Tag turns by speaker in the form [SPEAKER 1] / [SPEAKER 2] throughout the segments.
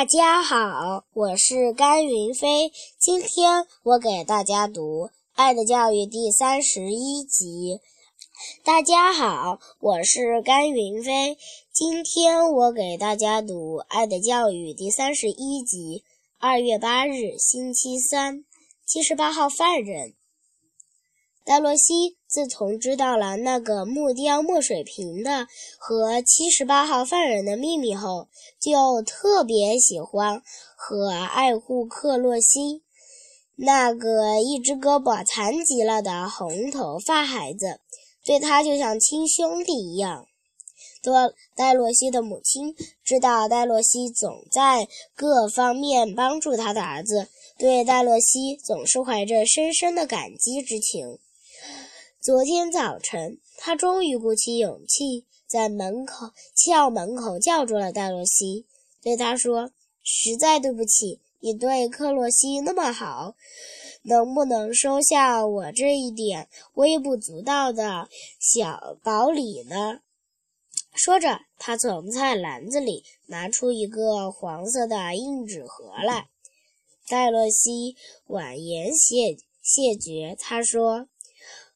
[SPEAKER 1] 大家好，我是甘云飞。今天我给大家读《爱的教育》第三十一集。大家好，我是甘云飞。今天我给大家读《爱的教育》第三十一集。二月八日，星期三，七十八号犯人。戴洛西自从知道了那个木雕墨水瓶的和七十八号犯人的秘密后，就特别喜欢和爱护克洛西，那个一只胳膊残疾了的红头发孩子，对他就像亲兄弟一样。多戴洛西的母亲知道戴洛西总在各方面帮助他的儿子，对戴洛西总是怀着深深的感激之情。昨天早晨，他终于鼓起勇气，在门口校门口叫住了戴洛西，对他说：“实在对不起，你对克洛西那么好，能不能收下我这一点微不足道的小薄礼呢？”说着，他从菜篮子里拿出一个黄色的硬纸盒来。戴洛西婉言谢谢绝，他说。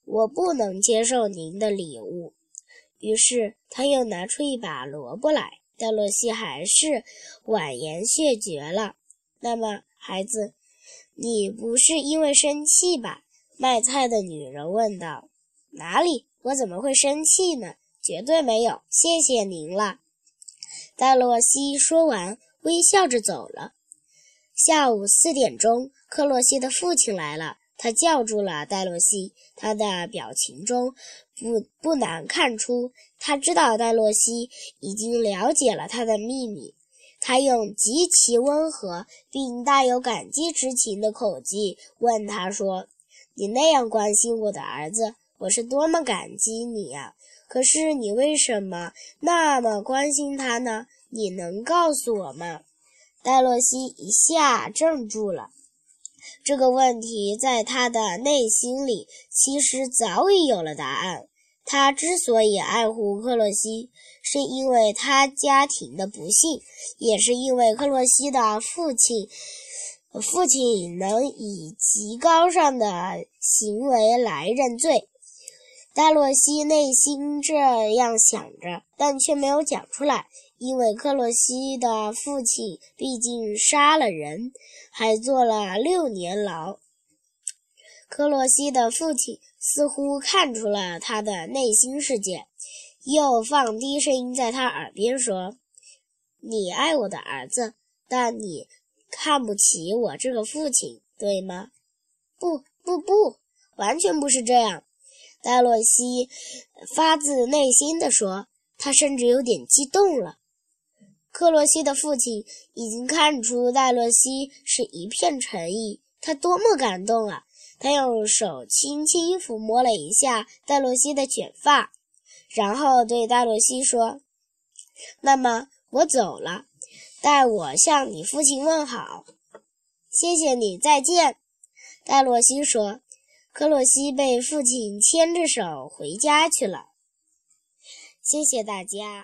[SPEAKER 1] 我不能接受您的礼物。于是他又拿出一把萝卜来。戴洛西还是婉言谢绝了。那么，孩子，你不是因为生气吧？卖菜的女人问道。哪里？我怎么会生气呢？绝对没有。谢谢您了。戴洛西说完，微笑着走了。下午四点钟，克洛西的父亲来了。他叫住了戴洛西，他的表情中不不难看出，他知道戴洛西已经了解了他的秘密。他用极其温和并带有感激之情的口气问他说：“你那样关心我的儿子，我是多么感激你呀！可是你为什么那么关心他呢？你能告诉我吗？”戴洛西一下怔住了。这个问题在他的内心里其实早已有了答案。他之所以爱护克洛西，是因为他家庭的不幸，也是因为克洛西的父亲，父亲能以极高尚的行为来认罪。戴洛西内心这样想着，但却没有讲出来。因为克洛西的父亲毕竟杀了人，还坐了六年牢。克洛西的父亲似乎看出了他的内心世界，又放低声音在他耳边说：“你爱我的儿子，但你看不起我这个父亲，对吗？”“不，不，不，完全不是这样。”戴洛西发自内心地说，他甚至有点激动了。克洛西的父亲已经看出戴洛西是一片诚意，他多么感动啊！他用手轻轻抚摸了一下戴洛西的卷发，然后对戴洛西说：“那么我走了，代我向你父亲问好。”“谢谢你，再见。”戴洛西说。克洛西被父亲牵着手回家去了。谢谢大家。